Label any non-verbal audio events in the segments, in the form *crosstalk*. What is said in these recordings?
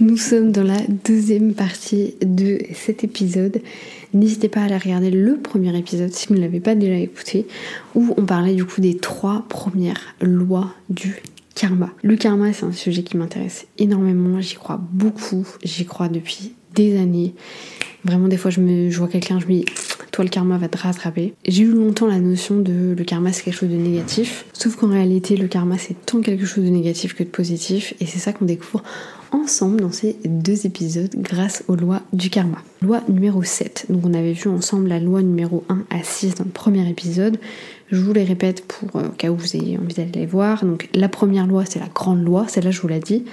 Nous sommes dans la deuxième partie de cet épisode. N'hésitez pas à aller regarder le premier épisode si vous ne l'avez pas déjà écouté, où on parlait du coup des trois premières lois du karma. Le karma, c'est un sujet qui m'intéresse énormément, j'y crois beaucoup, j'y crois depuis des années. Vraiment, des fois, je, me, vois quelqu'un, je me dis, toi, le karma va te rattraper. J'ai eu longtemps la notion de le karma, c'est quelque chose de négatif. Sauf qu'en réalité, le karma, c'est tant quelque chose de négatif que de positif. Et c'est ça qu'on découvre ensemble dans ces deux épisodes grâce aux lois du karma. Loi numéro 7. Donc on avait vu ensemble la loi numéro 1 à 6 dans le premier épisode. Je vous les répète pour euh, cas où vous ayez envie d'aller les voir. Donc la première loi, c'est la grande loi, celle-là je vous l'ai dit.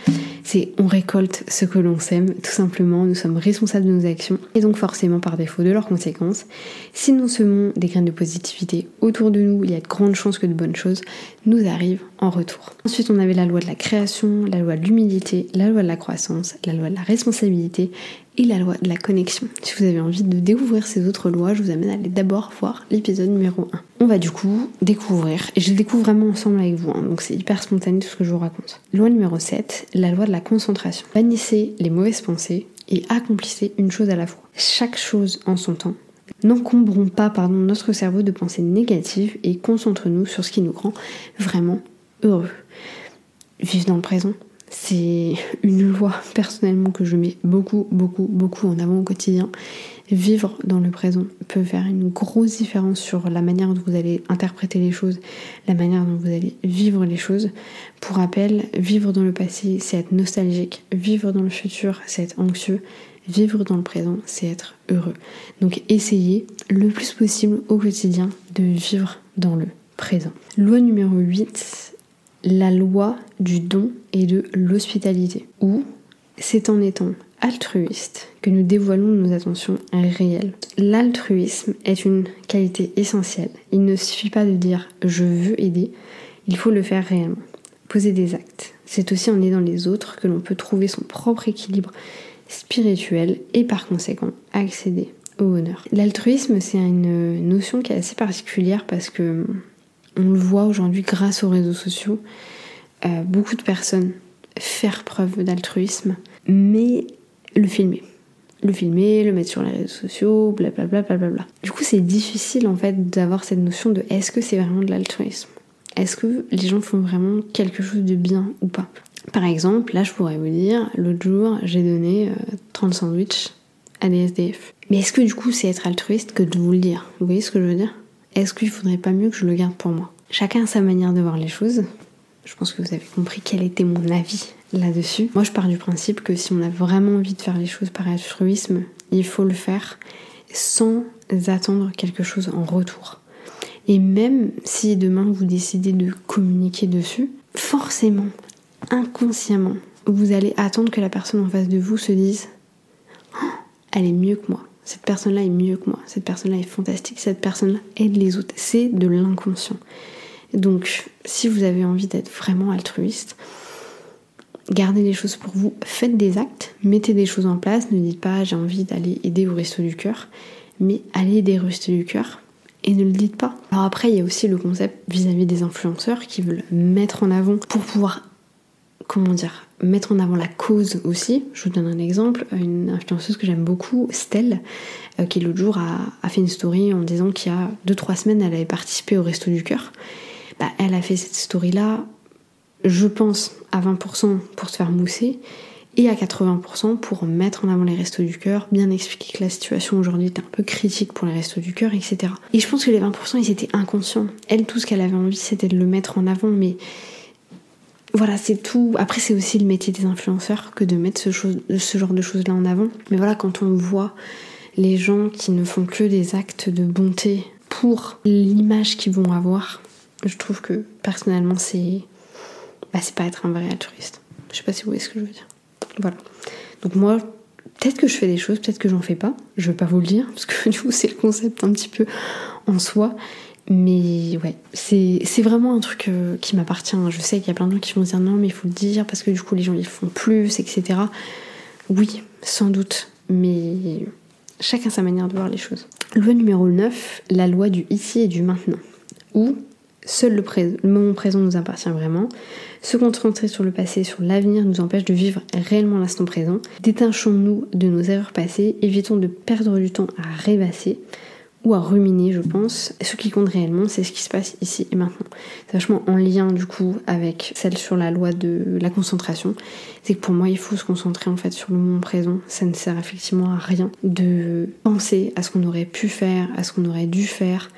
C'est on récolte ce que l'on sème, tout simplement. Nous sommes responsables de nos actions et donc forcément par défaut de leurs conséquences. Si nous semons des graines de positivité autour de nous, il y a de grandes chances que de bonnes choses nous arrivent en retour. Ensuite, on avait la loi de la création, la loi de l'humilité, la loi de la croissance, la loi de la responsabilité et la loi de la connexion. Si vous avez envie de découvrir ces autres lois, je vous amène à aller d'abord voir l'épisode numéro 1. On va du coup découvrir, et je découvre vraiment ensemble avec vous, hein, donc c'est hyper spontané tout ce que je vous raconte. Loi numéro 7, la loi de la concentration. Bannissez les mauvaises pensées et accomplissez une chose à la fois. Chaque chose en son temps. N'encombrons pas pardon, notre cerveau de pensées négatives et concentrons-nous sur ce qui nous rend vraiment heureux. Vivre dans le présent, c'est une loi personnellement que je mets beaucoup, beaucoup, beaucoup en avant au quotidien. Vivre dans le présent peut faire une grosse différence sur la manière dont vous allez interpréter les choses, la manière dont vous allez vivre les choses. Pour rappel, vivre dans le passé, c'est être nostalgique. Vivre dans le futur, c'est être anxieux. Vivre dans le présent, c'est être heureux. Donc essayez le plus possible au quotidien de vivre dans le présent. Loi numéro 8, la loi du don et de l'hospitalité, où c'est en étant altruiste que nous dévoilons nos attentions réelles. L'altruisme est une qualité essentielle. Il ne suffit pas de dire je veux aider, il faut le faire réellement. Poser des actes. C'est aussi en aidant les autres que l'on peut trouver son propre équilibre spirituel et par conséquent accéder au bonheur. L'altruisme, c'est une notion qui est assez particulière parce que on le voit aujourd'hui grâce aux réseaux sociaux, euh, beaucoup de personnes faire preuve d'altruisme, mais le filmer. Le filmer, le mettre sur les réseaux sociaux, blablabla. Bla Du coup, c'est difficile en fait d'avoir cette notion de est-ce que c'est vraiment de l'altruisme? Est-ce que les gens font vraiment quelque chose de bien ou pas? Par exemple, là je pourrais vous dire, l'autre jour j'ai donné 30 euh, sandwichs à des SDF. Mais est-ce que du coup c'est être altruiste que de vous le dire? Vous voyez ce que je veux dire? Est-ce qu'il faudrait pas mieux que je le garde pour moi? Chacun a sa manière de voir les choses. Je pense que vous avez compris quel était mon avis là-dessus. Moi, je pars du principe que si on a vraiment envie de faire les choses par altruisme, il faut le faire sans attendre quelque chose en retour. Et même si demain vous décidez de communiquer dessus, forcément, inconsciemment, vous allez attendre que la personne en face de vous se dise oh, elle est mieux que moi cette personne-là est mieux que moi, cette personne-là est fantastique, cette personne-là aide les autres. C'est de l'inconscient. Donc, si vous avez envie d'être vraiment altruiste, gardez les choses pour vous, faites des actes, mettez des choses en place, ne dites pas j'ai envie d'aller aider au resto du cœur, mais allez aider au resto du cœur et ne le dites pas. Alors après, il y a aussi le concept vis-à-vis -vis des influenceurs qui veulent mettre en avant pour pouvoir comment dire, mettre en avant la cause aussi. Je vous donne un exemple, une influenceuse que j'aime beaucoup, Stella, euh, qui l'autre jour a, fait une story en disant qu'il y a 2-3 semaines, elle avait participé au Resto du Cœur. Bah, elle a fait cette story-là, je pense, à 20% pour se faire mousser et à 80% pour mettre en avant les restos du cœur, bien expliquer que la situation aujourd'hui était un peu critique pour les restos du cœur, etc. Et je pense que les 20% ils étaient inconscients. Elle, tout ce qu'elle avait envie, c'était de le mettre en avant, mais voilà, c'est tout. Après, c'est aussi le métier des influenceurs que de mettre ce, genre de choses-là en avant. Mais voilà, quand on voit les gens qui ne font que des actes de bonté pour l'image qu'ils vont avoir, je trouve que personnellement, c'est bah, c'est pas être un vrai altruiste. Je sais pas si vous voyez ce que je veux dire. Voilà. Donc moi, peut-être que je fais des choses, peut-être que j'en fais pas. Je vais pas vous le dire parce que *laughs* du coup, c'est le concept un petit peu en soi. Mais ouais, c'est vraiment un truc euh, qui m'appartient. Je sais qu'il y a plein de gens qui vont dire non, mais il faut le dire parce que du coup les gens ils font plus, etc. Oui, sans doute, mais chacun sa manière de voir les choses. Loi numéro 9, la loi du ici et du maintenant. Où Seul le, moment présent nous appartient vraiment. Se concentrer sur le passé, sur l'avenir, nous empêche de vivre réellement l'instant présent. Détachons-nous de nos erreurs passées, évitons de perdre du temps à rêvasser à ruminer, je pense. Ce qui compte réellement, c'est ce qui se passe ici et maintenant. C'est vachement en lien du coup avec celle sur la loi de la concentration. C'est que pour moi, il faut se concentrer en fait sur le moment présent. Ça ne sert effectivement à rien de penser à ce qu'on aurait pu faire, à ce qu'on aurait dû faire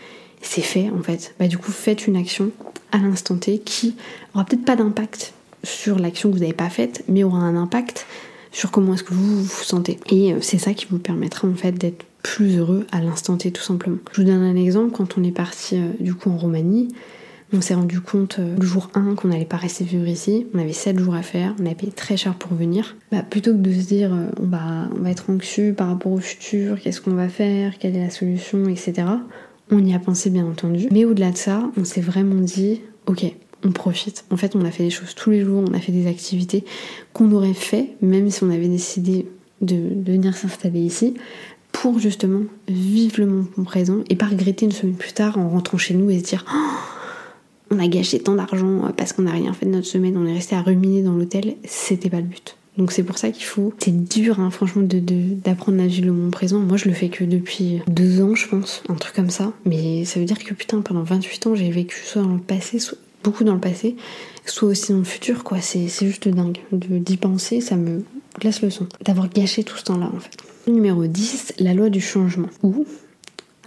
c'est fait en fait. Bah, du coup, faites une action à l'instant T qui aura peut-être pas d'impact sur l'action que vous n'avez pas faite, mais aura un impact sur comment est-ce que vous vous sentez. Et euh, c'est ça qui vous permettra en fait d'être plus heureux à l'instant T tout simplement. Je vous donne un exemple, quand on est parti euh, du coup en Roumanie, on s'est rendu compte euh, le jour 1 qu'on n'allait pas rester vivre ici, on avait 7 jours à faire, on a payé très cher pour venir. Bah, plutôt que de se dire on, va, on va être anxieux par rapport au futur, qu'est-ce qu'on va faire, quelle est la solution, etc. On y a pensé bien entendu. Mais au-delà de ça, on s'est vraiment dit, ok, on profite. En fait, on a fait des choses tous les jours, on a fait des activités qu'on aurait fait, même si on avait décidé de, venir s'installer ici, pour justement vivre le moment présent et pas regretter une semaine plus tard en rentrant chez nous et se dire oh, on a gâché tant d'argent parce qu'on n'a rien fait de notre semaine, on est resté à ruminer dans l'hôtel, c'était pas le but. Donc c'est pour ça qu'il faut. C'est dur, hein, franchement, d'apprendre à vivre le moment présent. Moi, je le fais que depuis deux ans, je pense, un truc comme ça. Mais ça veut dire que putain, pendant 28 ans, j'ai vécu soit dans le passé, soit beaucoup dans le passé, soit aussi dans le futur, quoi. C'est juste dingue. D'y penser, ça me glace le son. D'avoir gâché tout ce temps-là, en fait. Numéro 10, la loi du changement. Où,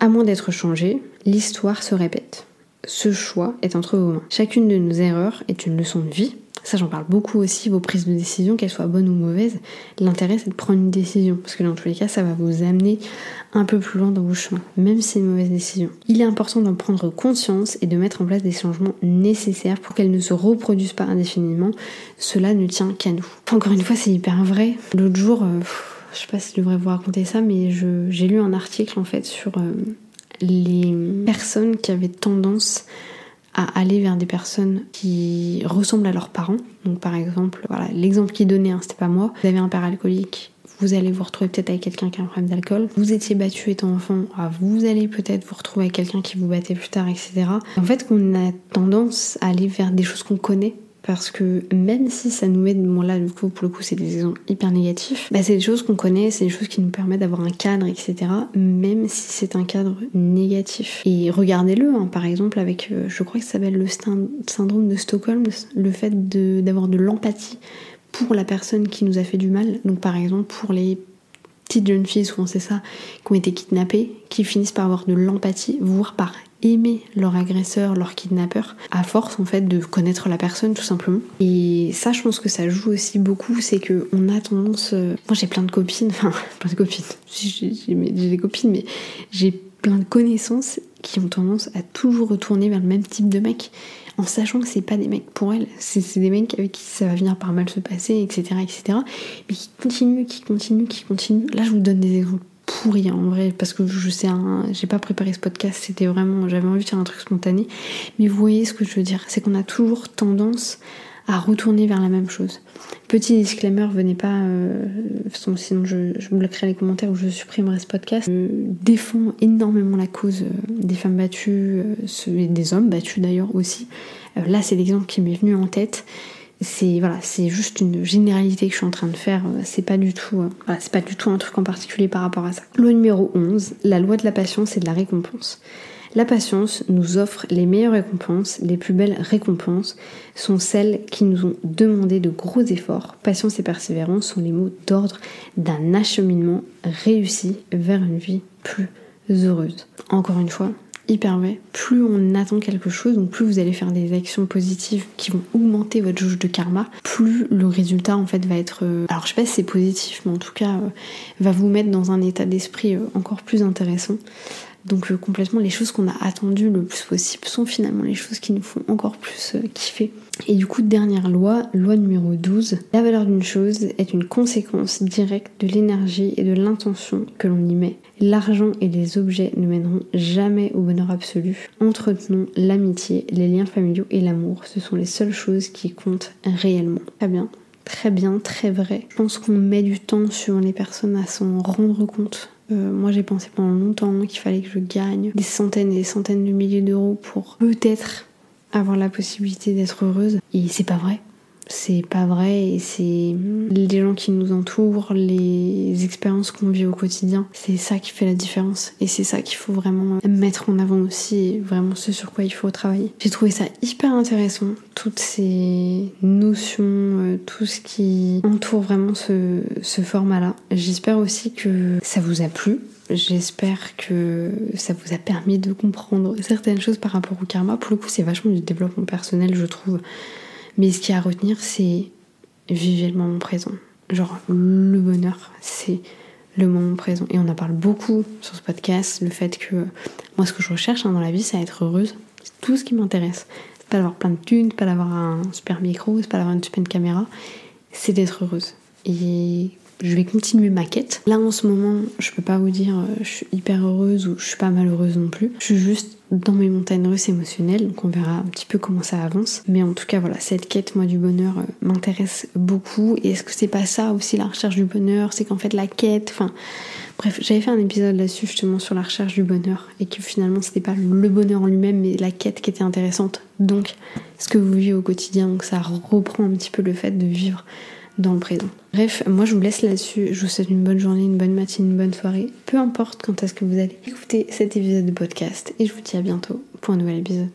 à moins d'être changé, l'histoire se répète. Ce choix est entre vos mains. Chacune de nos erreurs est une leçon de vie ça j'en parle beaucoup aussi, vos prises de décision, qu'elles soient bonnes ou mauvaises, l'intérêt c'est de prendre une décision, parce que dans tous les cas ça va vous amener un peu plus loin dans vos chemins, même si c'est une mauvaise décision. Il est important d'en prendre conscience et de mettre en place des changements nécessaires pour qu'elles ne se reproduisent pas indéfiniment, cela ne tient qu'à nous. Encore une fois c'est hyper vrai, l'autre jour, euh, je sais pas si je devrais vous raconter ça, mais j'ai lu un article en fait sur euh, les personnes qui avaient tendance à aller vers des personnes qui ressemblent à leurs parents. Donc par exemple, voilà, l'exemple qu'il donnait, hein, c'était pas moi. Vous avez un père alcoolique, vous allez vous retrouver peut-être avec quelqu'un qui a un problème d'alcool. Vous étiez battu étant enfant, ah, vous allez peut-être vous retrouver avec quelqu'un qui vous battait plus tard, etc. En fait, qu'on a tendance à aller vers des choses qu'on connaît parce que même si ça nous met, bon là du coup pour le coup c'est des exemples hyper négatifs, bah, c'est des choses qu'on connaît, c'est des choses qui nous permettent d'avoir un cadre, etc. Même si c'est un cadre négatif. Et regardez-le, hein, par exemple avec, euh, je crois que ça s'appelle le syndrome de Stockholm, le fait d'avoir de, de l'empathie pour la personne qui nous a fait du mal. Donc par exemple pour les petites jeunes filles, souvent c'est ça, qui ont été kidnappées, qui finissent par avoir de l'empathie, voire par aimer leur agresseur, leur kidnappeur, à force en fait de connaître la personne tout simplement. Et ça, je pense que ça joue aussi beaucoup, c'est que on a tendance. Euh, moi, j'ai plein de copines, enfin *laughs* plein de copines. J'ai des copines, mais j'ai plein de connaissances qui ont tendance à toujours retourner vers le même type de mec en sachant que c'est pas des mecs pour elles, c'est des mecs avec qui ça va venir par mal se passer, etc., etc. Mais qui continuent, qui continuent, qui continuent. Là, je vous donne des exemples pourri en vrai parce que je sais j'ai pas préparé ce podcast c'était vraiment j'avais envie de faire un truc spontané. Mais vous voyez ce que je veux dire c'est qu'on a toujours tendance à retourner vers la même chose. Petit disclaimer venez pas euh, sinon je, bloquerai les commentaires ou je supprimerai ce podcast. Je défends énormément la cause euh, des femmes battues euh, des hommes battus d'ailleurs aussi. Là c'est l'exemple qui m'est venu en tête c'est voilà, juste une généralité que je suis en train de faire. Euh, c'est pas du tout, euh, c'est pas du tout un truc en particulier par rapport à ça. Loi numéro 11, la loi de la patience et de la récompense. La patience nous offre les meilleures récompenses, les plus belles récompenses sont celles qui nous ont demandé de gros efforts. Patience et persévérance sont les mots d'ordre d'un acheminement réussi vers une vie plus heureuse. Encore une fois, hyper vrai. Plus on attend quelque chose, donc plus vous allez faire des actions positives qui vont augmenter votre jauge de karma, plus le résultat en fait va être. Euh, alors je sais pas si c'est positif, mais en tout cas euh, va vous mettre dans un état d'esprit euh, encore plus intéressant. Donc complètement les choses qu'on a attendues le plus possible sont finalement les choses qui nous font encore plus kiffer. Et du coup, dernière loi, loi numéro 12, la valeur d'une chose est une conséquence directe de l'énergie et de l'intention que l'on y met. L'argent et les objets ne mèneront jamais au bonheur absolu. Entretenons l'amitié, les liens familiaux et l'amour. Ce sont les seules choses qui comptent réellement. Très bien. Très bien, très vrai. Je pense qu'on met du temps sur les personnes à s'en rendre compte. Euh, moi j'ai pensé pendant longtemps qu'il fallait que je gagne des centaines et des centaines de milliers d'euros pour peut-être avoir la possibilité d'être heureuse. Et c'est pas vrai c'est pas vrai et c'est les gens qui nous entourent, les expériences qu'on vit au quotidien, c'est ça qui fait la différence et c'est ça qu'il faut vraiment mettre en avant aussi et vraiment ce sur quoi il faut travailler. J'ai trouvé ça hyper intéressant, toutes ces notions, euh, tout ce qui entoure vraiment ce, ce format-là. J'espère aussi que ça vous a plu. J'espère que ça vous a permis de comprendre certaines choses par rapport au karma. Pour le coup, c'est vachement du développement personnel, je trouve. Mais ce qui a à retenir, c'est vivre le moment présent. Genre, le bonheur, c'est le moment présent. Et on en parle beaucoup sur ce podcast, le fait que moi, ce que je recherche hein, dans la vie, c'est être heureuse. C'est tout ce qui m'intéresse. C'est pas d'avoir plein de thunes, pas d'avoir un super micro, c'est pas d'avoir une super caméra, c'est d'être heureuse. Et je vais continuer ma quête. Là en ce moment, je peux pas vous dire euh, je suis hyper heureuse ou je suis pas malheureuse non plus. Je suis juste dans mes montagnes russes émotionnelles, donc on verra un petit peu comment ça avance. Mais en tout cas, voilà, cette quête, moi, du bonheur euh, m'intéresse beaucoup. Et est-ce que c'est pas ça aussi la recherche du bonheur? C'est qu'en fait, la quête, enfin, bref, j'avais fait un épisode là-dessus justement sur la recherche du bonheur et que finalement, c'était pas le bonheur en lui-même, mais la quête qui était intéressante. Donc, ce que vous vivez au quotidien, donc ça reprend un petit peu le fait de vivre dans le présent. Bref, moi je vous laisse là-dessus. Je vous souhaite une bonne journée, une bonne matinée, une bonne soirée. Peu importe quand est-ce que vous allez écouter cet épisode de podcast. Et je vous dis à bientôt pour un nouvel épisode.